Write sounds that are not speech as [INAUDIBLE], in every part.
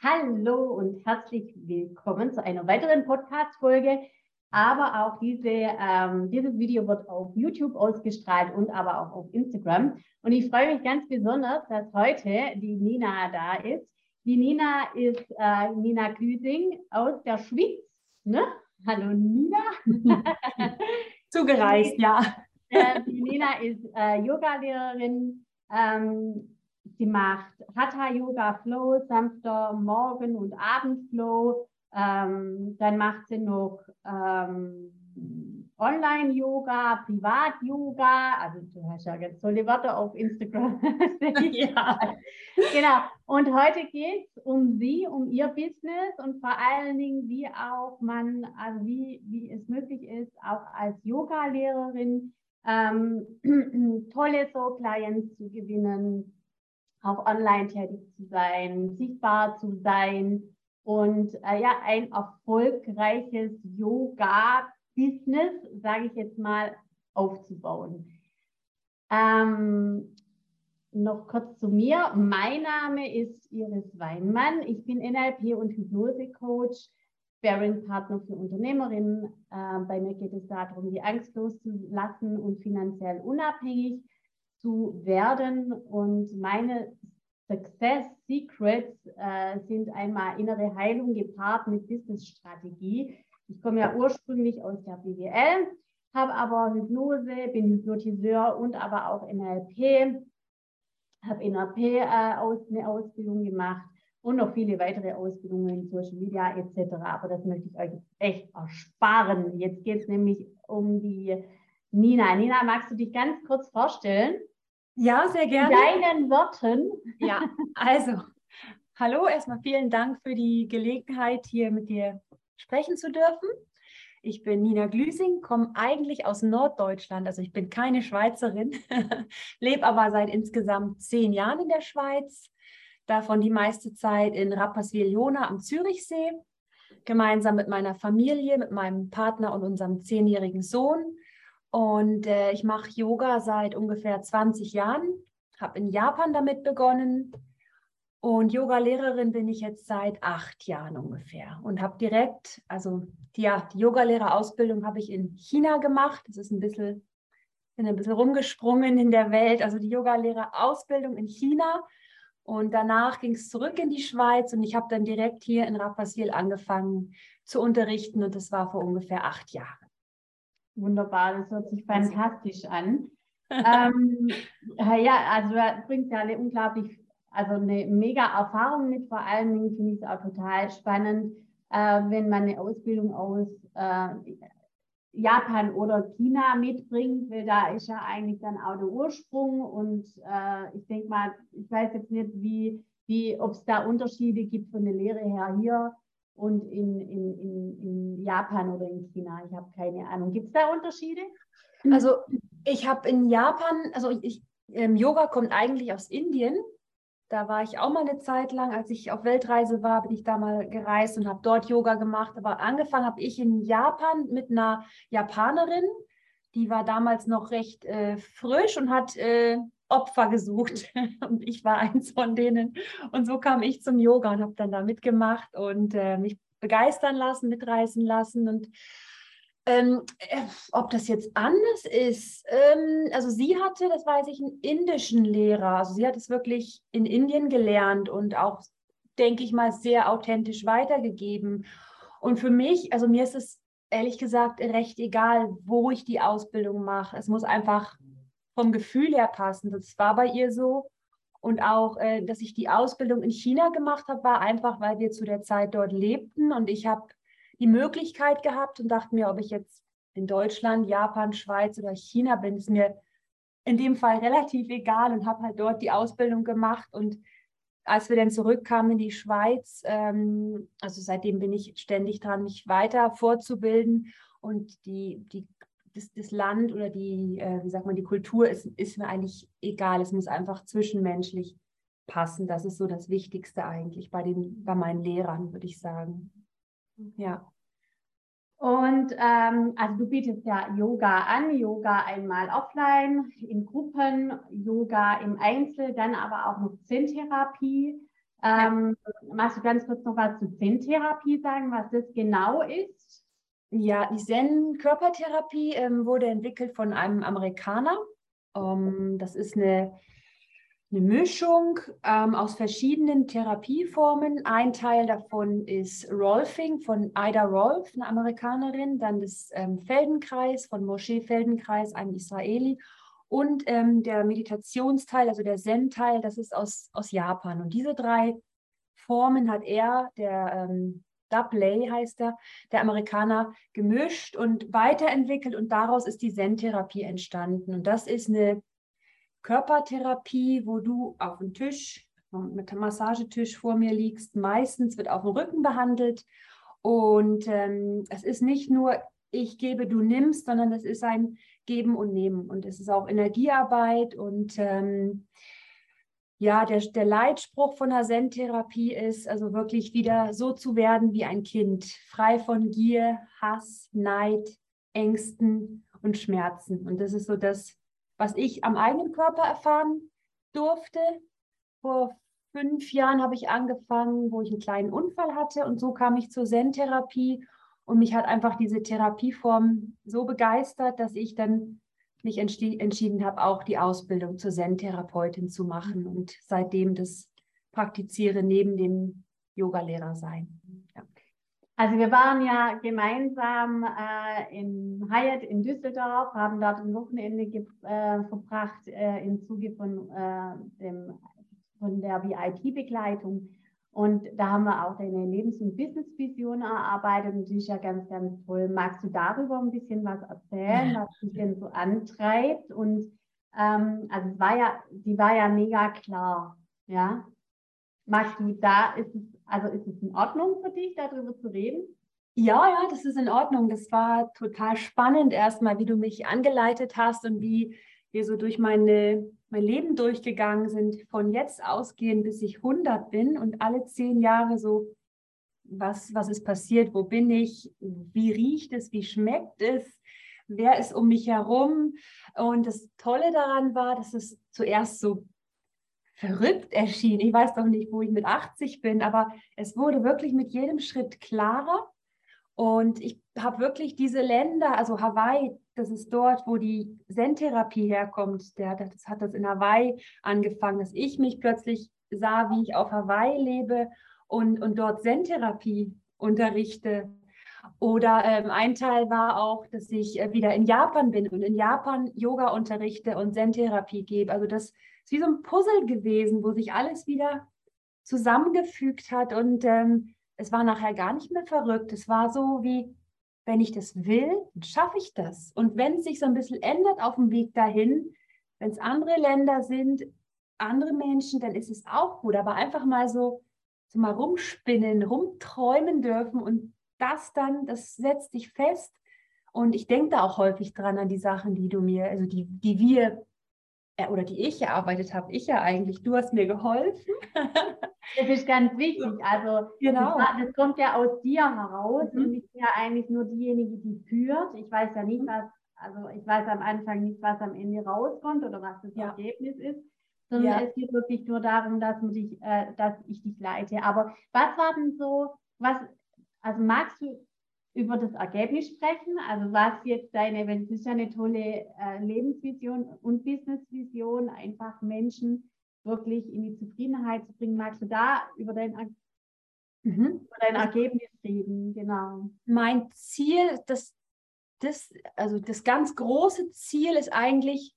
Hallo und herzlich willkommen zu einer weiteren Podcast-Folge. Aber auch diese, ähm, dieses Video wird auf YouTube ausgestrahlt und aber auch auf Instagram. Und ich freue mich ganz besonders, dass heute die Nina da ist. Die Nina ist äh, Nina Klüsing aus der Schweiz. Ne? Hallo Nina. [LAUGHS] Zugereist, ja. Die Nina ist äh, Yogalehrerin. Ähm, Sie macht Hatha Yoga Flow, sanfter Morgen- und Abendflow. Ähm, dann macht sie noch ähm, Online-Yoga, Privat-Yoga. Also du hast ja ganz tolle Wörter auf Instagram. [LAUGHS] ja. Genau. Und heute geht es um sie, um ihr Business und vor allen Dingen, wie auch man, also wie, wie es möglich ist, auch als Yoga-Lehrerin ähm, [CLEARS THROAT] tolle so Clients zu gewinnen, auch online tätig zu sein, sichtbar zu sein und äh, ja, ein erfolgreiches Yoga-Business, sage ich jetzt mal, aufzubauen. Ähm, noch kurz zu mir. Mein Name ist Iris Weinmann. Ich bin NLP und Hypnose-Coach, Sparing-Partner für Unternehmerinnen. Äh, bei mir geht es darum, die Angst loszulassen und finanziell unabhängig zu werden. Und meine Success Secrets äh, sind einmal innere Heilung gepaart mit Business-Strategie. Ich komme ja ursprünglich aus der BWL, habe aber Hypnose, bin Hypnotiseur und aber auch NLP, habe NLP äh, aus, eine Ausbildung gemacht und noch viele weitere Ausbildungen in Social Media etc. Aber das möchte ich euch echt ersparen. Jetzt geht es nämlich um die Nina. Nina, magst du dich ganz kurz vorstellen? Ja, sehr gerne. In deinen Worten. Ja, also, hallo, erstmal vielen Dank für die Gelegenheit, hier mit dir sprechen zu dürfen. Ich bin Nina Glüsing, komme eigentlich aus Norddeutschland, also ich bin keine Schweizerin, [LAUGHS] lebe aber seit insgesamt zehn Jahren in der Schweiz, davon die meiste Zeit in Rapperswil-Jona am Zürichsee, gemeinsam mit meiner Familie, mit meinem Partner und unserem zehnjährigen Sohn. Und äh, ich mache Yoga seit ungefähr 20 Jahren, habe in Japan damit begonnen. Und Yoga-Lehrerin bin ich jetzt seit acht Jahren ungefähr und habe direkt, also die, ja, die Yogalehrerausbildung habe ich in China gemacht. Das ist ein bisschen, bin ein bisschen rumgesprungen in der Welt. Also die Yogalehrerausbildung in China. Und danach ging es zurück in die Schweiz und ich habe dann direkt hier in Rapperswil angefangen zu unterrichten und das war vor ungefähr acht Jahren. Wunderbar, das hört sich [LAUGHS] fantastisch an. ähm, ja, also du bringst ja eine unglaublich, also eine mega Erfahrung mit. Vor allen Dingen finde ich es auch total spannend, äh, wenn man eine Ausbildung aus äh, Japan oder China mitbringt, weil da ist ja eigentlich dann auch der Ursprung. Und äh, ich denke mal, ich weiß jetzt nicht, wie, wie ob es da Unterschiede gibt von der Lehre her hier und in, in, in, in Japan oder in China. Ich habe keine Ahnung. Gibt es da Unterschiede? Also ich habe in Japan, also ich, ähm, Yoga kommt eigentlich aus Indien. Da war ich auch mal eine Zeit lang, als ich auf Weltreise war, bin ich da mal gereist und habe dort Yoga gemacht. Aber angefangen habe ich in Japan mit einer Japanerin, die war damals noch recht äh, frisch und hat äh, Opfer gesucht [LAUGHS] und ich war eins von denen. Und so kam ich zum Yoga und habe dann da mitgemacht und äh, mich begeistern lassen, mitreißen lassen. Und ähm, äh, ob das jetzt anders ist, ähm, also sie hatte, das weiß ich, einen indischen Lehrer. Also sie hat es wirklich in Indien gelernt und auch, denke ich mal, sehr authentisch weitergegeben. Und für mich, also mir ist es ehrlich gesagt recht egal, wo ich die Ausbildung mache. Es muss einfach vom Gefühl her passen. Das war bei ihr so. Und auch, äh, dass ich die Ausbildung in China gemacht habe, war einfach, weil wir zu der Zeit dort lebten und ich habe die Möglichkeit gehabt und dachte mir, ob ich jetzt in Deutschland, Japan, Schweiz oder China bin, ist mir in dem Fall [LAUGHS] relativ egal und habe halt dort die Ausbildung gemacht. Und als wir dann zurückkamen in die Schweiz, ähm, also seitdem bin ich ständig dran, mich weiter vorzubilden und die, die das, das Land oder die, äh, wie sagt man, die Kultur ist, ist mir eigentlich egal. Es muss einfach zwischenmenschlich passen. Das ist so das Wichtigste eigentlich bei, den, bei meinen Lehrern, würde ich sagen. Ja. Und ähm, also du bietest ja Yoga an, Yoga einmal offline, in Gruppen, Yoga im Einzel, dann aber auch noch Zen-Therapie. Ähm, ja. Magst du ganz kurz noch was zu Zen-Therapie sagen, was das genau ist? Ja, die Zen-Körpertherapie ähm, wurde entwickelt von einem Amerikaner. Ähm, das ist eine, eine Mischung ähm, aus verschiedenen Therapieformen. Ein Teil davon ist Rolfing von Ida Rolf, eine Amerikanerin, dann das ähm, Feldenkreis von Moshe Feldenkreis, einem Israeli. Und ähm, der Meditationsteil, also der Zen-Teil, das ist aus, aus Japan. Und diese drei Formen hat er, der ähm, Dubley heißt er, der Amerikaner, gemischt und weiterentwickelt und daraus ist die Zen-Therapie entstanden. Und das ist eine Körpertherapie, wo du auf dem Tisch mit dem Massagetisch vor mir liegst. Meistens wird auf dem Rücken behandelt und ähm, es ist nicht nur ich gebe, du nimmst, sondern es ist ein Geben und Nehmen und es ist auch Energiearbeit und ähm, ja, der, der Leitspruch von der Zen-Therapie ist also wirklich wieder so zu werden wie ein Kind, frei von Gier, Hass, Neid, Ängsten und Schmerzen. Und das ist so das, was ich am eigenen Körper erfahren durfte. Vor fünf Jahren habe ich angefangen, wo ich einen kleinen Unfall hatte und so kam ich zur Zen-Therapie und mich hat einfach diese Therapieform so begeistert, dass ich dann mich entschieden habe, auch die Ausbildung zur Zen-Therapeutin zu machen und seitdem das praktiziere neben dem Yogalehrer sein. Ja. Also wir waren ja gemeinsam äh, in Hyatt in Düsseldorf, haben dort ein Wochenende äh, verbracht äh, im Zuge von, äh, dem, von der VIP-Begleitung. Und da haben wir auch deine Lebens- und Business-Vision erarbeitet und die ist ja ganz, ganz toll. Magst du darüber ein bisschen was erzählen, was dich denn so antreibt? Und ähm, also es war ja, die war ja mega klar, ja. Magst du da, ist es, also ist es in Ordnung für dich, darüber zu reden? Ja, ja, das ist in Ordnung. Das war total spannend erstmal, wie du mich angeleitet hast und wie wir so durch meine mein Leben durchgegangen sind, von jetzt ausgehend, bis ich 100 bin und alle zehn Jahre so, was, was ist passiert, wo bin ich, wie riecht es, wie schmeckt es, wer ist um mich herum. Und das Tolle daran war, dass es zuerst so verrückt erschien. Ich weiß doch nicht, wo ich mit 80 bin, aber es wurde wirklich mit jedem Schritt klarer. Und ich habe wirklich diese Länder, also Hawaii, das ist dort, wo die Zen-Therapie herkommt. Der, das hat das in Hawaii angefangen, dass ich mich plötzlich sah, wie ich auf Hawaii lebe und, und dort Zen-Therapie unterrichte. Oder ähm, ein Teil war auch, dass ich äh, wieder in Japan bin und in Japan Yoga unterrichte und Zen-Therapie gebe. Also das ist wie so ein Puzzle gewesen, wo sich alles wieder zusammengefügt hat und ähm, es war nachher gar nicht mehr verrückt. Es war so wie, wenn ich das will, schaffe ich das. Und wenn es sich so ein bisschen ändert auf dem Weg dahin, wenn es andere Länder sind, andere Menschen, dann ist es auch gut. Aber einfach mal so, so mal rumspinnen, rumträumen dürfen und das dann, das setzt dich fest. Und ich denke da auch häufig dran an die Sachen, die du mir, also die, die wir äh, oder die ich erarbeitet habe. Ich ja eigentlich. Du hast mir geholfen. [LAUGHS] Das ist ganz wichtig. Also genau. das, das kommt ja aus dir heraus mhm. und ich bin ja eigentlich nur diejenige, die führt. Ich weiß ja nicht, mhm. was, also ich weiß am Anfang nicht, was am Ende rauskommt oder was das ja. Ergebnis ist, sondern ja. es geht wirklich nur darum, dass, dich, äh, dass ich dich leite. Aber was war denn so, was, also magst du über das Ergebnis sprechen? Also was jetzt deine, wenn es ist ja eine tolle äh, Lebensvision und Businessvision, einfach Menschen wirklich in die Zufriedenheit zu bringen. Magst du da über dein, mhm. über dein Ergebnis reden? Genau. Mein Ziel, das, das, also das ganz große Ziel ist eigentlich,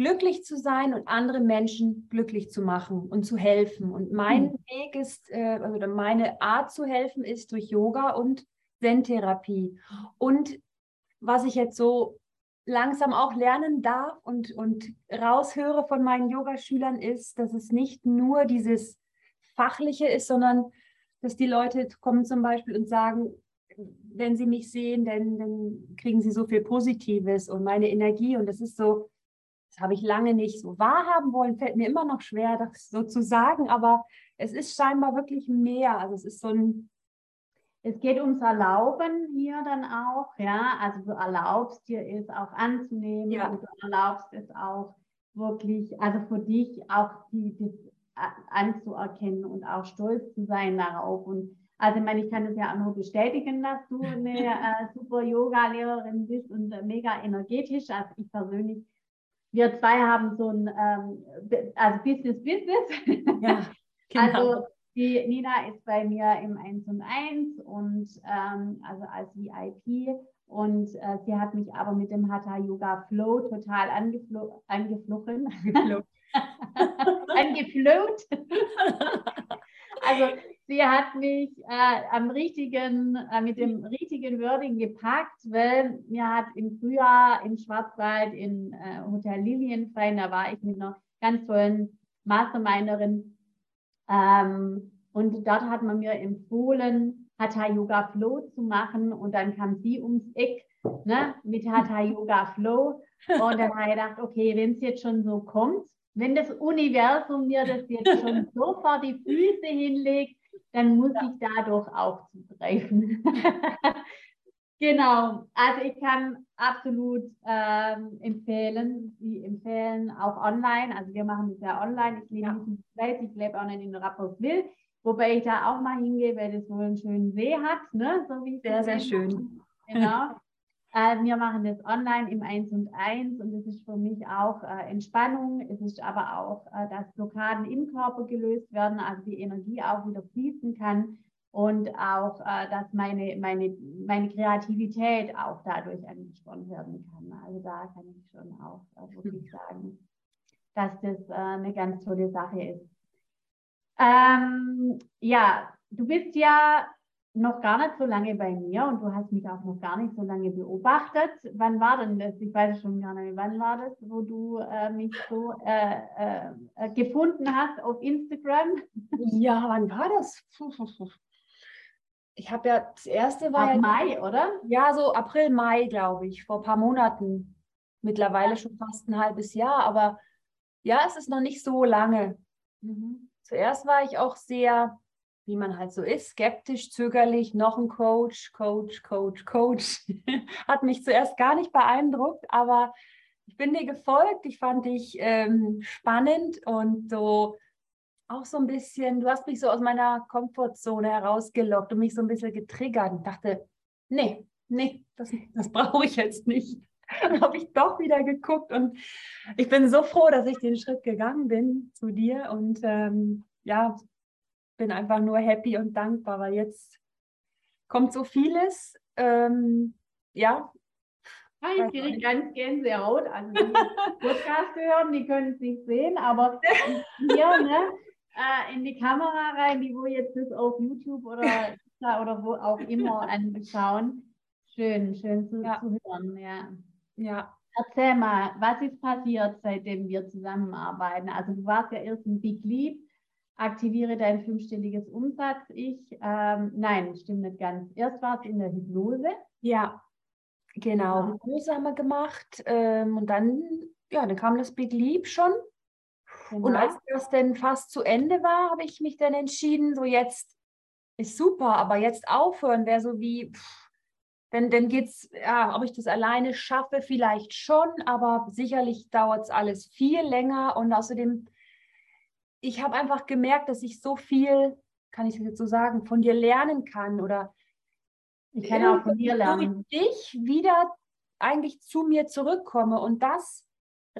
glücklich zu sein und andere Menschen glücklich zu machen und zu helfen. Und mein mhm. Weg ist, äh, also meine Art zu helfen ist durch Yoga und Zen-Therapie. Und was ich jetzt so langsam auch lernen darf und, und raushöre von meinen Yogaschülern ist, dass es nicht nur dieses Fachliche ist, sondern dass die Leute kommen zum Beispiel und sagen, wenn sie mich sehen, dann, dann kriegen sie so viel Positives und meine Energie. Und das ist so, das habe ich lange nicht so wahrhaben wollen, fällt mir immer noch schwer, das so zu sagen, aber es ist scheinbar wirklich mehr. Also es ist so ein, es geht ums Erlauben hier dann auch, ja. Also du erlaubst dir es auch anzunehmen ja. und du erlaubst es auch wirklich, also für dich auch die, das, anzuerkennen und auch stolz zu sein darauf. Und also ich meine, ich kann es ja auch nur bestätigen, dass du [LAUGHS] eine äh, super Yoga-Lehrerin bist und äh, mega energetisch. Also ich persönlich, wir zwei haben so ein ähm, also Business Business. Ja, [LAUGHS] genau. Also die Nina ist bei mir im 1 und 1 und ähm, also als VIP und äh, sie hat mich aber mit dem Hatha Yoga Flow total angeflo angeflogen. [LAUGHS] Angefloht. [LAUGHS] also sie hat mich äh, am richtigen, äh, mit dem richtigen Wording gepackt, weil mir hat im Frühjahr im Schwarzwald in äh, Hotel Lilienfein, da war ich mit einer ganz tollen Masterminderin ähm, und dort hat man mir empfohlen, Hatha Yoga Flow zu machen und dann kam sie ums Eck ne, mit Hatha Yoga Flow und dann habe ich gedacht, okay, wenn es jetzt schon so kommt, wenn das Universum mir das jetzt schon so vor die Füße hinlegt, dann muss ja. ich dadurch auch zugreifen. [LAUGHS] genau, also ich kann absolut ähm, empfehlen, Sie empfehlen auch online, also wir machen das ja online, ich lebe ja. nicht in Schweiz, ich lebe auch nicht in Rapperswil, Wobei ich da auch mal hingehe, weil das wohl einen schönen See hat, ne? So wie sehr, sehr schön. Genau. [LAUGHS] äh, wir machen das online im 1 und 1 und es ist für mich auch äh, Entspannung. Es ist aber auch, äh, dass Blockaden im Körper gelöst werden, also die Energie auch wieder fließen kann und auch, äh, dass meine, meine, meine Kreativität auch dadurch angesprochen werden kann. Also da kann ich schon auch äh, wirklich sagen, dass das äh, eine ganz tolle Sache ist. Ähm, ja, du bist ja noch gar nicht so lange bei mir und du hast mich auch noch gar nicht so lange beobachtet. Wann war denn das? Ich weiß schon gar nicht, wann war das, wo du äh, mich so äh, äh, gefunden hast auf Instagram? Ja, wann war das? Ich habe ja, das erste war Ab ja, Mai, oder? Ja, so April, Mai, glaube ich, vor ein paar Monaten. Mittlerweile schon fast ein halbes Jahr, aber ja, es ist noch nicht so lange. Mhm. Zuerst war ich auch sehr, wie man halt so ist, skeptisch, zögerlich, noch ein Coach, Coach, Coach, Coach. [LAUGHS] Hat mich zuerst gar nicht beeindruckt, aber ich bin dir gefolgt. Ich fand dich ähm, spannend und so auch so ein bisschen, du hast mich so aus meiner Komfortzone herausgelockt und mich so ein bisschen getriggert und dachte, nee, nee, das, das [LAUGHS] brauche ich jetzt nicht. Dann habe ich doch wieder geguckt und ich bin so froh, dass ich den Schritt gegangen bin zu dir und ähm, ja, bin einfach nur happy und dankbar, weil jetzt kommt so vieles. Ähm, ja. ich kriege ganz Gänsehaut. Also die Podcast hören, die können es nicht sehen, aber [LAUGHS] hier ne, äh, in die Kamera rein, die wo jetzt das auf YouTube oder, oder wo auch immer [LAUGHS] anschauen. Schön, schön zu, ja. zu hören, ja. Ja. Erzähl mal, was ist passiert, seitdem wir zusammenarbeiten? Also du warst ja erst ein Big Leap, aktiviere dein fünfstelliges Umsatz. Ich, ähm, nein, stimmt nicht ganz. Erst war es in der Hypnose. Ja, genau. Hypnose haben wir gemacht ähm, und dann, ja, dann kam das Big Leap schon. Genau. Und als das dann fast zu Ende war, habe ich mich dann entschieden, so jetzt ist super, aber jetzt aufhören wäre so wie, pff, dann, dann geht es, ja, ob ich das alleine schaffe, vielleicht schon, aber sicherlich dauert es alles viel länger. Und außerdem, ich habe einfach gemerkt, dass ich so viel, kann ich jetzt so sagen, von dir lernen kann oder ich kann auch von dir lernen. Ich wieder eigentlich zu mir zurückkomme und das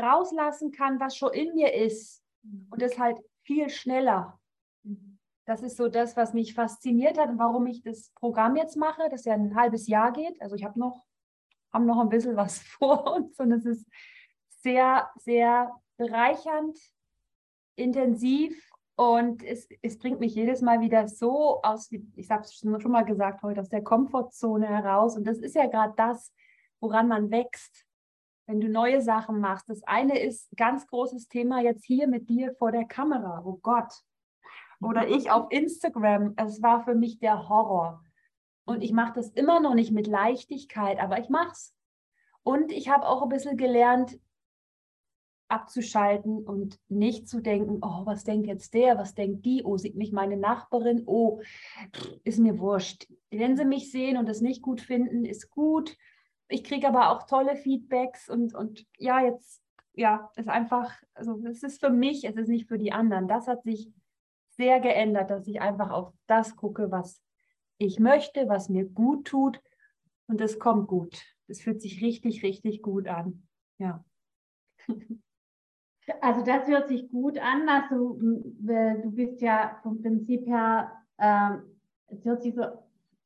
rauslassen kann, was schon in mir ist. Und das halt viel schneller. Mhm das ist so das, was mich fasziniert hat und warum ich das Programm jetzt mache, das ja ein halbes Jahr geht. Also ich habe noch, haben noch ein bisschen was [LAUGHS] vor uns und es ist sehr, sehr bereichernd, intensiv und es, es bringt mich jedes Mal wieder so aus, ich habe es schon mal gesagt heute, aus der Komfortzone heraus. Und das ist ja gerade das, woran man wächst, wenn du neue Sachen machst. Das eine ist ganz großes Thema jetzt hier mit dir vor der Kamera. Oh Gott, oder ich auf Instagram. Es war für mich der Horror. Und ich mache das immer noch nicht mit Leichtigkeit, aber ich mache es. Und ich habe auch ein bisschen gelernt, abzuschalten und nicht zu denken, oh, was denkt jetzt der, was denkt die, oh, sieht mich meine Nachbarin, oh, ist mir wurscht. Wenn sie mich sehen und es nicht gut finden, ist gut. Ich kriege aber auch tolle Feedbacks und, und ja, jetzt ja, ist einfach, also es ist für mich, es ist nicht für die anderen. Das hat sich sehr geändert, dass ich einfach auf das gucke, was ich möchte, was mir gut tut und es kommt gut. Es fühlt sich richtig, richtig gut an. Ja. [LAUGHS] Also das hört sich gut an. Also du bist ja vom Prinzip her, äh, es hört sich so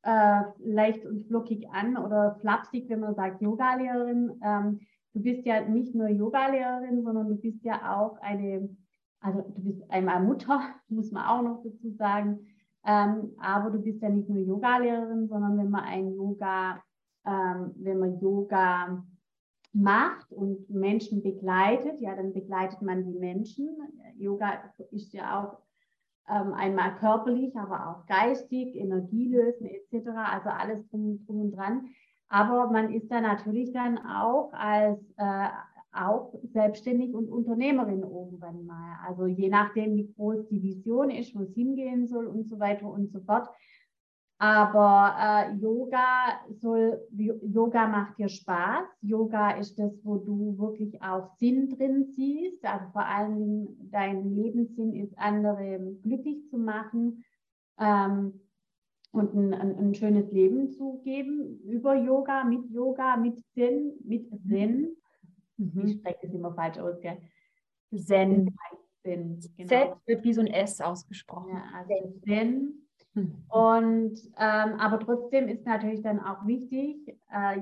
äh, leicht und flockig an oder flapsig, wenn man sagt Yogalehrerin. Ähm, du bist ja nicht nur Yogalehrerin, sondern du bist ja auch eine, also du bist einmal Mutter, [LAUGHS] muss man auch noch dazu sagen. Ähm, aber du bist ja nicht nur Yogalehrerin, sondern wenn man ein Yoga, ähm, wenn man Yoga macht und Menschen begleitet, ja, dann begleitet man die Menschen. Yoga ist ja auch einmal körperlich, aber auch geistig, Energielösen etc., also alles drum, drum und dran. Aber man ist da natürlich dann auch als äh, auch selbstständig und Unternehmerin irgendwann mal. Also je nachdem, wie groß die Vision ist, wo es hingehen soll und so weiter und so fort. Aber äh, Yoga soll, Yoga macht dir Spaß. Yoga ist das, wo du wirklich auch Sinn drin siehst. Also vor allen Dingen dein Lebenssinn ist, andere glücklich zu machen ähm, und ein, ein, ein, schönes Leben zu geben über Yoga, mit Yoga, mit Zen, mit Zen. Mhm. Ich spreche das immer falsch aus, gell? Zen. Zen genau. Z wird wie so ein S ausgesprochen. Ja, also Zen Mhm. Und ähm, aber trotzdem ist natürlich dann auch wichtig, äh,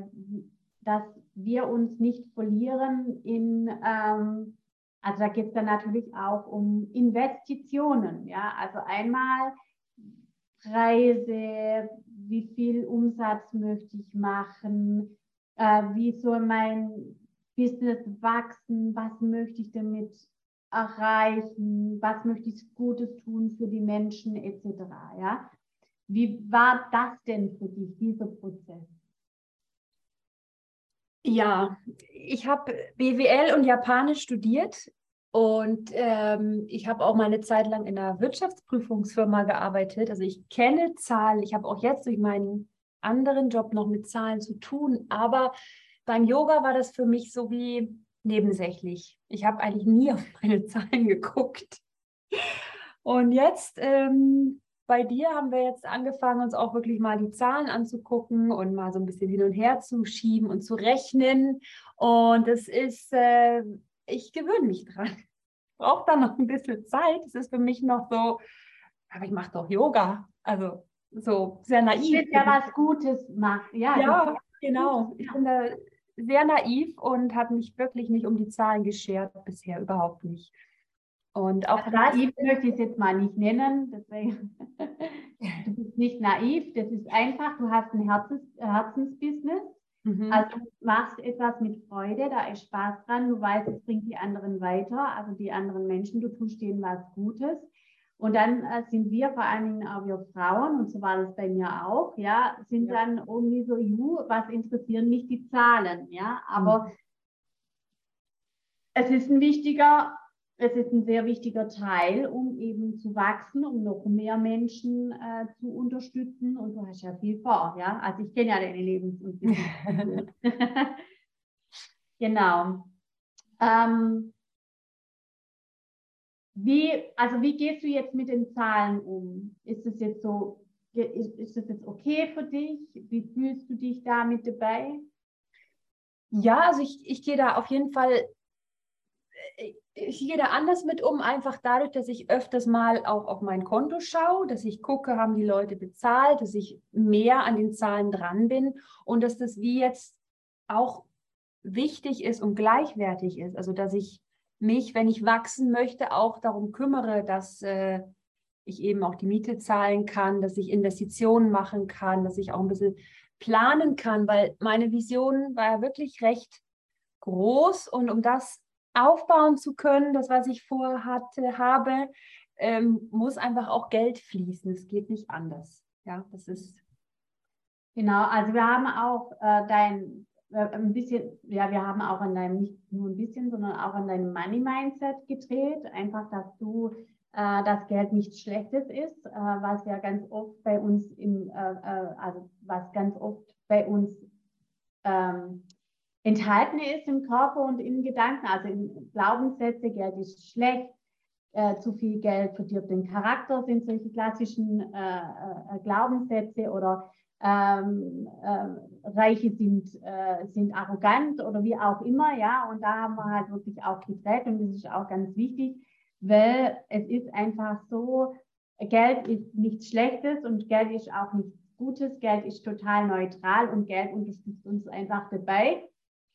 dass wir uns nicht verlieren in, ähm, also da geht es dann natürlich auch um Investitionen. Ja, also einmal Preise, wie viel Umsatz möchte ich machen, äh, wie soll mein Business wachsen, was möchte ich damit erreichen, was möchte ich Gutes tun für die Menschen etc. Ja? Wie war das denn für dich, dieser Prozess? Ja, ich habe BWL und Japanisch studiert und ähm, ich habe auch mal eine Zeit lang in einer Wirtschaftsprüfungsfirma gearbeitet. Also ich kenne Zahlen. Ich habe auch jetzt durch meinen anderen Job noch mit Zahlen zu tun. Aber beim Yoga war das für mich so wie nebensächlich. Ich habe eigentlich nie auf [LAUGHS] meine Zahlen geguckt. Und jetzt ähm, bei dir haben wir jetzt angefangen, uns auch wirklich mal die Zahlen anzugucken und mal so ein bisschen hin und her zu schieben und zu rechnen. Und es ist, äh, ich gewöhne mich dran. Ich brauche da noch ein bisschen Zeit. Es ist für mich noch so, aber ich mache doch Yoga. Also so sehr naiv. Ich will ja was Gutes machen. Ja, ja genau. Ich bin da sehr naiv und habe mich wirklich nicht um die Zahlen geschert, bisher überhaupt nicht. Und auch also naiv möchte ich es jetzt mal nicht nennen, deswegen [LAUGHS] du bist nicht naiv, das ist einfach, du hast ein Herzens, Herzensbusiness, mhm. also du machst etwas mit Freude, da ist Spaß dran, du weißt, es bringt die anderen weiter, also die anderen Menschen, du tust denen was Gutes und dann äh, sind wir, vor allen Dingen auch wir Frauen, und so war das bei mir auch, ja, sind ja. dann irgendwie so, ju, was interessieren mich die Zahlen, ja, aber mhm. es ist ein wichtiger, es ist ein sehr wichtiger Teil, um eben zu wachsen, um noch mehr Menschen äh, zu unterstützen. Und du hast ja viel vor, ja. Also ich kenne ja deine Lebens- und [LAUGHS] [LAUGHS] Genau. Ähm, wie, also wie gehst du jetzt mit den Zahlen um? Ist es jetzt so, ist, ist das jetzt okay für dich? Wie fühlst du dich da mit dabei? Ja, also ich, ich gehe da auf jeden Fall, äh, ich gehe da anders mit um, einfach dadurch, dass ich öfters mal auch auf mein Konto schaue, dass ich gucke, haben die Leute bezahlt, dass ich mehr an den Zahlen dran bin und dass das wie jetzt auch wichtig ist und gleichwertig ist. Also dass ich mich, wenn ich wachsen möchte, auch darum kümmere, dass äh, ich eben auch die Miete zahlen kann, dass ich Investitionen machen kann, dass ich auch ein bisschen planen kann, weil meine Vision war ja wirklich recht groß und um das aufbauen zu können, das, was ich vorhatte, habe, ähm, muss einfach auch Geld fließen. Es geht nicht anders. Ja, das ist. Genau, also wir haben auch äh, dein ein bisschen, ja, wir haben auch an deinem, nicht nur ein bisschen, sondern auch an deinem Money-Mindset gedreht. Einfach, dass du äh, Geld nichts Schlechtes ist, äh, was ja ganz oft bei uns im, äh, äh, also was ganz oft bei uns ähm, enthalten ist im Körper und in Gedanken, also in Glaubenssätze, Geld ist schlecht, äh, zu viel Geld verdirbt den Charakter, sind solche klassischen äh, äh, Glaubenssätze oder ähm, äh, Reiche sind, äh, sind arrogant oder wie auch immer, ja, und da haben wir halt wirklich auch gedreht und das ist auch ganz wichtig, weil es ist einfach so, Geld ist nichts Schlechtes und Geld ist auch nichts Gutes, Geld ist total neutral und Geld unterstützt uns einfach dabei,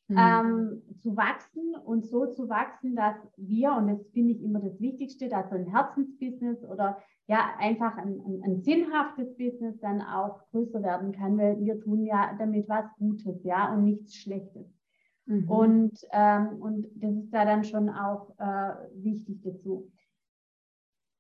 mhm. ähm, zu wachsen und so zu wachsen, dass wir, und das finde ich immer das Wichtigste, dass so ein Herzensbusiness oder ja einfach ein, ein, ein, sinnhaftes Business dann auch größer werden kann, weil wir tun ja damit was Gutes, ja, und nichts Schlechtes. Mhm. Und, ähm, und das ist da dann schon auch äh, wichtig dazu.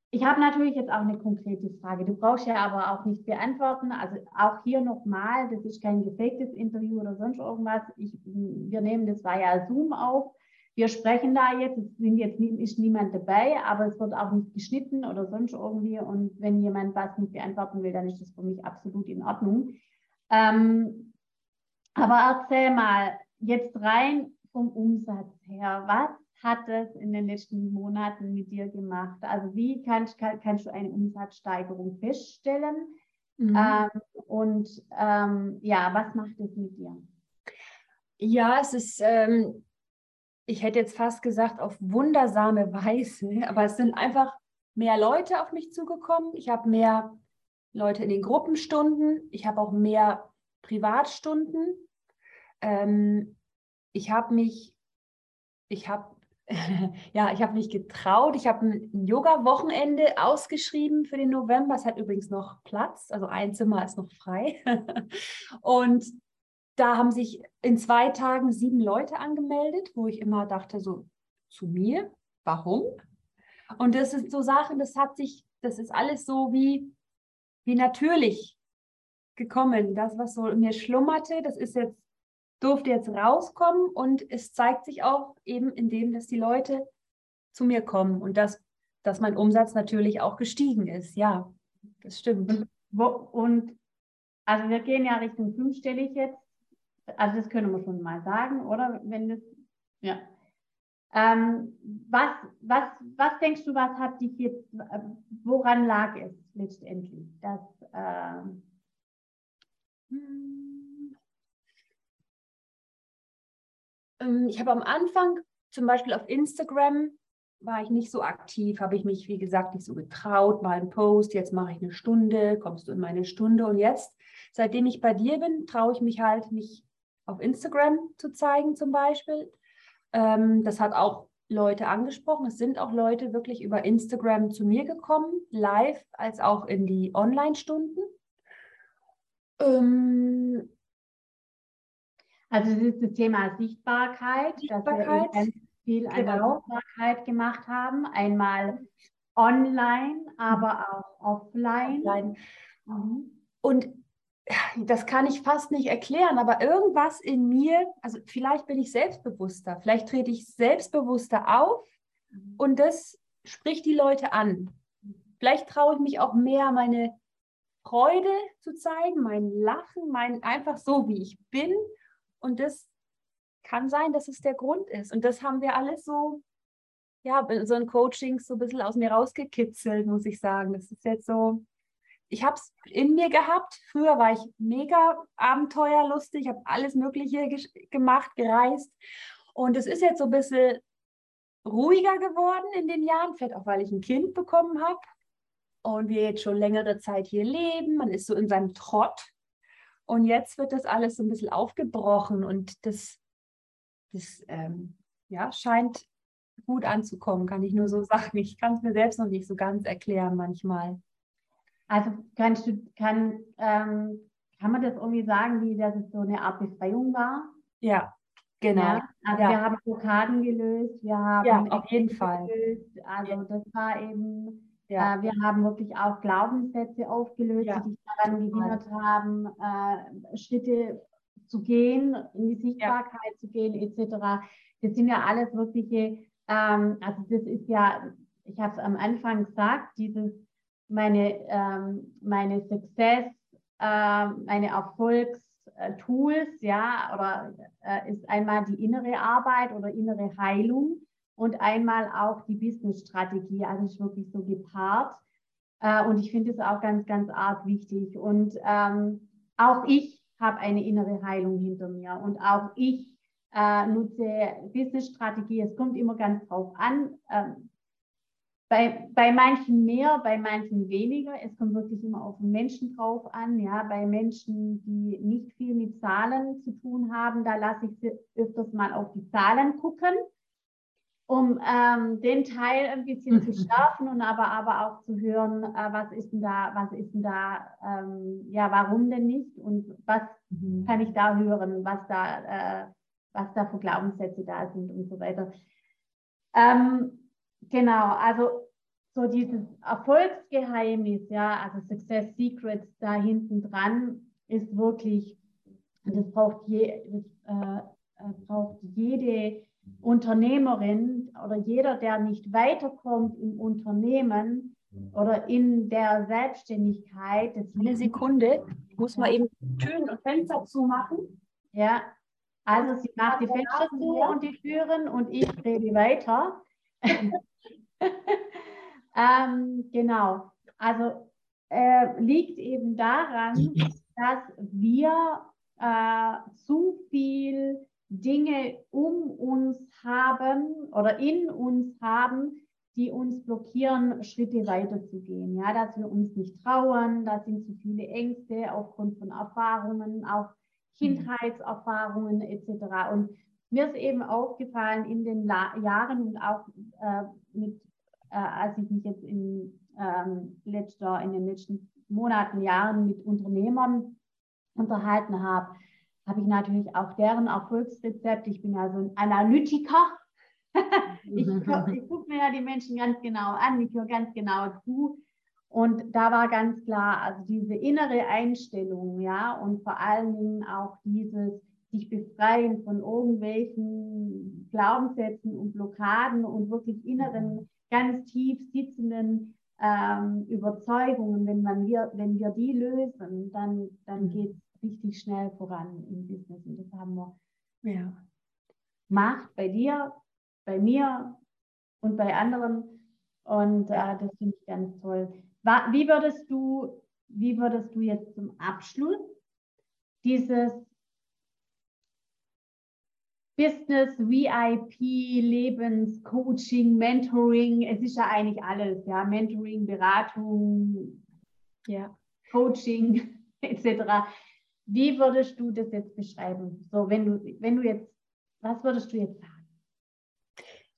Ich habe natürlich jetzt auch eine konkrete Frage. Du brauchst ja aber auch nicht beantworten. Also auch hier nochmal, das ist kein gefaktes Interview oder sonst irgendwas. Ich, wir nehmen das via Zoom auf. Wir sprechen da jetzt, es sind jetzt ist niemand dabei, aber es wird auch nicht geschnitten oder sonst irgendwie. Und wenn jemand was nicht beantworten will, dann ist das für mich absolut in Ordnung. Ähm, aber erzähl mal jetzt rein vom Umsatz her, was hat es in den letzten Monaten mit dir gemacht? Also wie kannst, kann, kannst du eine Umsatzsteigerung feststellen? Mhm. Ähm, und ähm, ja, was macht es mit dir? Ja, es ist, ähm, ich hätte jetzt fast gesagt, auf wundersame Weise, [LAUGHS] aber es sind einfach mehr Leute auf mich zugekommen. Ich habe mehr Leute in den Gruppenstunden. Ich habe auch mehr Privatstunden. Ähm, ich habe mich, ich habe [LAUGHS] ja, ich habe mich getraut. Ich habe ein Yoga-Wochenende ausgeschrieben für den November. Es hat übrigens noch Platz, also ein Zimmer ist noch frei. [LAUGHS] und da haben sich in zwei Tagen sieben Leute angemeldet, wo ich immer dachte, so zu mir, warum? Und das sind so Sachen, das hat sich, das ist alles so wie, wie natürlich gekommen. Das, was so in mir schlummerte, das ist jetzt durfte jetzt rauskommen und es zeigt sich auch eben in dem, dass die Leute zu mir kommen und dass, dass mein Umsatz natürlich auch gestiegen ist. Ja, das stimmt. Und, wo, und also wir gehen ja Richtung fünfstellig jetzt. Also das können wir schon mal sagen, oder? Wenn das, ja. Ähm, was, was, was denkst du, was hat dich jetzt, woran lag es letztendlich? Dass, äh, Ähm, ich habe am Anfang zum Beispiel auf Instagram war ich nicht so aktiv, habe ich mich, wie gesagt, nicht so getraut, mal einen Post, jetzt mache ich eine Stunde, kommst du in meine Stunde und jetzt, seitdem ich bei dir bin, traue ich mich halt, mich auf Instagram zu zeigen zum Beispiel. Ähm, das hat auch Leute angesprochen. Es sind auch Leute wirklich über Instagram zu mir gekommen, live als auch in die Online-Stunden. Ähm, also das Thema Sichtbarkeit, Sichtbarkeit. dass wir ganz viel an genau. Sichtbarkeit gemacht haben. Einmal online, aber auch offline. offline. Mhm. Und das kann ich fast nicht erklären, aber irgendwas in mir, also vielleicht bin ich selbstbewusster, vielleicht trete ich selbstbewusster auf mhm. und das spricht die Leute an. Vielleicht traue ich mich auch mehr, meine Freude zu zeigen, mein Lachen, mein einfach so, wie ich bin und das kann sein, dass es der Grund ist. Und das haben wir alles so, ja, so ein Coaching so ein bisschen aus mir rausgekitzelt, muss ich sagen. Das ist jetzt so, ich habe es in mir gehabt. Früher war ich mega abenteuerlustig, habe alles Mögliche gemacht, gereist. Und es ist jetzt so ein bisschen ruhiger geworden in den Jahren, vielleicht auch, weil ich ein Kind bekommen habe und wir jetzt schon längere Zeit hier leben. Man ist so in seinem Trott und jetzt wird das alles so ein bisschen aufgebrochen und das, das ähm, ja, scheint gut anzukommen, kann ich nur so [LAUGHS] sagen. Ich kann es mir selbst noch nicht so ganz erklären manchmal. Also kannst du, kann, ähm, kann man das irgendwie sagen, wie das so eine Art Befreiung war? Ja, genau. Ja, also ja. wir haben Blockaden gelöst, wir haben ja, auf jeden Fall. Gelöst. Also das war eben ja. Äh, wir haben wirklich auch Glaubenssätze aufgelöst, die dich daran gehindert haben, äh, Schritte zu gehen, in die Sichtbarkeit zu gehen, etc. Das sind ja alles wirkliche, ähm, also das ist ja, ich habe es am Anfang gesagt, dieses meine, ähm, meine Success, äh, meine Erfolgs, äh, Tools, ja, oder äh, ist einmal die innere Arbeit oder innere Heilung und einmal auch die Business-Strategie. Also ist wirklich so gepaart. Äh, und ich finde es auch ganz, ganz arg wichtig. Und ähm, auch ich habe eine innere Heilung hinter mir und auch ich äh, nutze Business-Strategie. Es kommt immer ganz drauf an. Bei, bei manchen mehr, bei manchen weniger. Es kommt wirklich immer auf den Menschen drauf an. Ja, bei Menschen, die nicht viel mit Zahlen zu tun haben, da lasse ich sie öfters mal auf die Zahlen gucken, um ähm, den Teil ein bisschen zu [LAUGHS] schärfen und aber, aber auch zu hören, äh, was ist denn da, was ist denn da, ähm, ja, warum denn nicht und was mhm. kann ich da hören, was da, äh, was da für Glaubenssätze da sind und so weiter. Ähm, Genau, also so dieses Erfolgsgeheimnis, ja, also Success Secrets da hinten dran ist wirklich, das braucht, je, das, äh, äh, braucht jede Unternehmerin oder jeder, der nicht weiterkommt im Unternehmen oder in der Selbstständigkeit. Eine Sekunde, ich muss mal eben Türen und Fenster zumachen. Ja, also sie macht die Fenster zu und die Türen und ich rede weiter. [LAUGHS] ähm, genau. Also äh, liegt eben daran, dass wir äh, zu viel Dinge um uns haben oder in uns haben, die uns blockieren, Schritte weiterzugehen. Ja, dass wir uns nicht trauen, da sind zu viele Ängste aufgrund von Erfahrungen, auch Kindheitserfahrungen etc. Und mir ist eben aufgefallen in den La Jahren und auch äh, mit, äh, als ich mich jetzt in, ähm, letzter, in den letzten Monaten, Jahren mit Unternehmern unterhalten habe, habe ich natürlich auch deren Erfolgsrezept. Ich bin ja so ein Analytiker. [LAUGHS] ich, ich gucke mir ja die Menschen ganz genau an, ich höre ganz genau zu. Und da war ganz klar, also diese innere Einstellung, ja, und vor allen Dingen auch dieses, sich befreien von irgendwelchen Glaubenssätzen und Blockaden und wirklich inneren, ganz tief sitzenden ähm, Überzeugungen, wenn, man wir, wenn wir die lösen, dann, dann mhm. geht es richtig schnell voran im Business. Und das haben wir ja. gemacht bei dir, bei mir und bei anderen. Und äh, das finde ich ganz toll. Wie würdest du, wie würdest du jetzt zum Abschluss dieses Business, VIP, Lebenscoaching, Mentoring, es ist ja eigentlich alles, ja, Mentoring, Beratung, ja, Coaching [LAUGHS] etc. Wie würdest du das jetzt beschreiben? So, wenn du, wenn du jetzt, was würdest du jetzt sagen?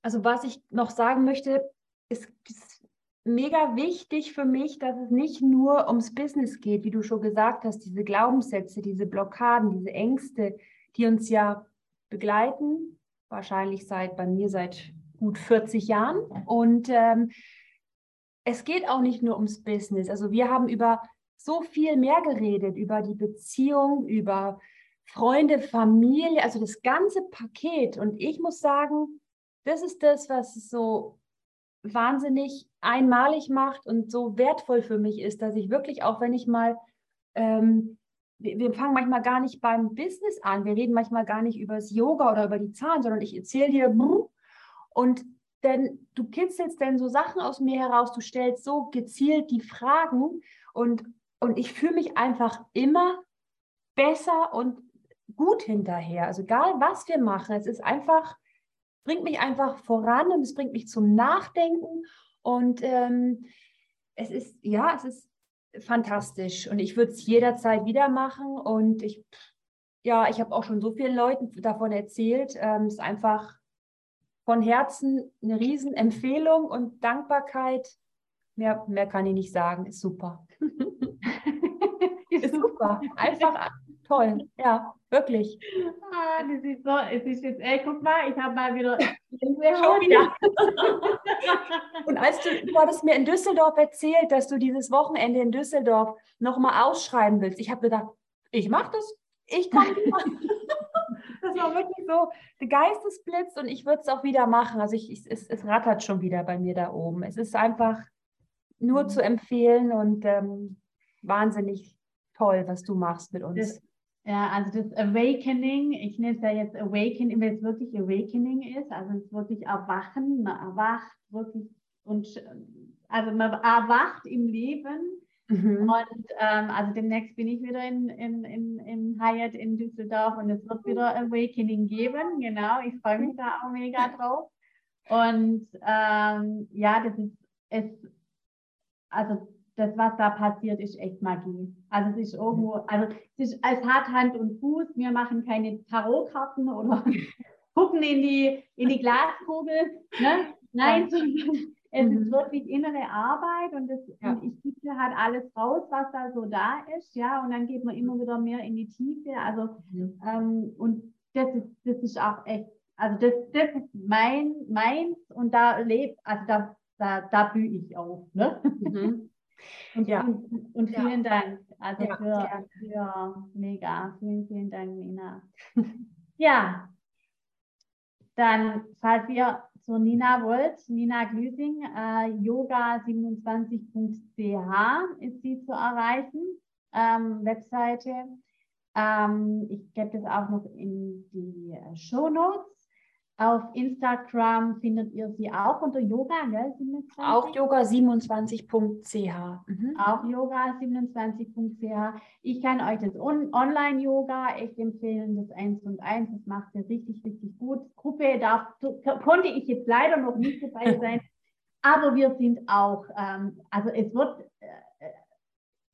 Also was ich noch sagen möchte, ist, ist mega wichtig für mich, dass es nicht nur ums Business geht, wie du schon gesagt hast, diese Glaubenssätze, diese Blockaden, diese Ängste, die uns ja begleiten, wahrscheinlich seit bei mir seit gut 40 Jahren. Und ähm, es geht auch nicht nur ums Business. Also wir haben über so viel mehr geredet, über die Beziehung, über Freunde, Familie, also das ganze Paket. Und ich muss sagen, das ist das, was so wahnsinnig einmalig macht und so wertvoll für mich ist, dass ich wirklich, auch wenn ich mal ähm, wir, wir fangen manchmal gar nicht beim Business an. Wir reden manchmal gar nicht über das Yoga oder über die Zahlen, sondern ich erzähle dir und denn du kitzelst dann so Sachen aus mir heraus, du stellst so gezielt die Fragen und, und ich fühle mich einfach immer besser und gut hinterher. Also egal, was wir machen, es ist einfach, bringt mich einfach voran und es bringt mich zum Nachdenken und ähm, es ist, ja, es ist fantastisch und ich würde es jederzeit wieder machen und ich, ja, ich habe auch schon so vielen Leuten davon erzählt. Ähm, es ist einfach von Herzen eine Riesenempfehlung und Dankbarkeit. Mehr, mehr kann ich nicht sagen, ist super. [LAUGHS] [LAUGHS] ist super, einfach toll, ja, wirklich. Ah, das ist so, es ist jetzt, ey, guck mal, ich habe mal wieder Schon wieder. [LAUGHS] Und als du, du hattest mir in Düsseldorf erzählt, dass du dieses Wochenende in Düsseldorf nochmal ausschreiben willst. Ich habe gedacht, ich mache das, ich komme wieder. [LAUGHS] das war wirklich so der Geistesblitz und ich würde es auch wieder machen. Also ich, ich, es, es rattert schon wieder bei mir da oben. Es ist einfach nur zu empfehlen und ähm, wahnsinnig toll, was du machst mit uns. Das Ja, also das Awakening, ich nenne es ja jetzt Awakening, wenn es wirklich Awakening ist, also es ist wirklich Erwachen, man erwacht wirklich und also man erwacht im Leben. Mhm. Und ähm, also demnächst bin ich wieder in, in, in, in Hyatt in Düsseldorf und es wird wieder Awakening geben. Genau, ich freue mich da auch mega drauf. Und ähm, ja, das ist es, also das, was da passiert, ist echt Magie. Also es ist irgendwo, also es, ist, es hat Hand und Fuß. Wir machen keine Tarotkarten oder [LAUGHS] gucken in die, in die Glaskugel. Ne? Nein, es mhm. ist wirklich innere Arbeit und, das, ja. und ich gebe halt alles raus, was da so da ist, ja, und dann geht man immer wieder mehr in die Tiefe. Also mhm. ähm, und das ist, das ist auch echt, also das, das ist mein, meins und da lebt, also da, da, da blühe ich auf. Ne? Mhm. Und, ja. und, und vielen ja. Dank. Also ja, für, für mega. Vielen, vielen Dank, Nina. [LAUGHS] ja. Dann, falls ihr zur Nina wollt, Nina Glüsing, äh, yoga27.ch ist sie zu erreichen, ähm, Webseite. Ähm, ich gebe das auch noch in die Show Notes. Auf Instagram findet ihr sie auch unter Yoga, gell? 27? Auch yoga27.ch. Mhm. Auch yoga27.ch. Ich kann euch das on Online-Yoga echt empfehlen, das 1 und 1. Das macht ihr richtig, richtig gut. Gruppe darf, konnte ich jetzt leider noch nicht dabei [LAUGHS] sein, aber wir sind auch, ähm, also es wird äh,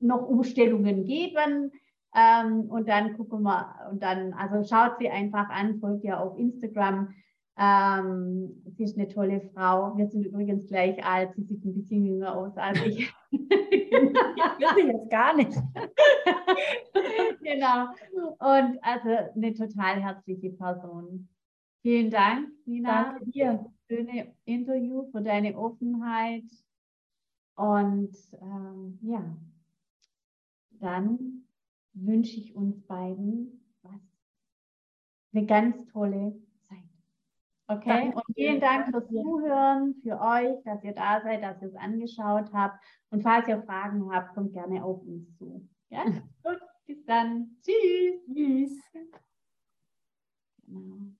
noch Umstellungen geben. Ähm, und dann gucken wir, und dann, also schaut sie einfach an, folgt ihr auf Instagram. Ähm, sie ist eine tolle Frau. Wir sind übrigens gleich alt. Sie sieht ein bisschen jünger aus als ich. [LAUGHS] ich will jetzt gar nicht. [LAUGHS] genau. Und also eine total herzliche Person. Vielen Dank, Nina, Danke dir. für das schöne Interview, für deine Offenheit. Und ähm, ja, dann wünsche ich uns beiden was. Eine ganz tolle Okay, und vielen Dank fürs Zuhören, für euch, dass ihr da seid, dass ihr es angeschaut habt. Und falls ihr Fragen habt, kommt gerne auf uns zu. Ja, [LAUGHS] gut, bis dann. Tschüss. Tschüss. Genau.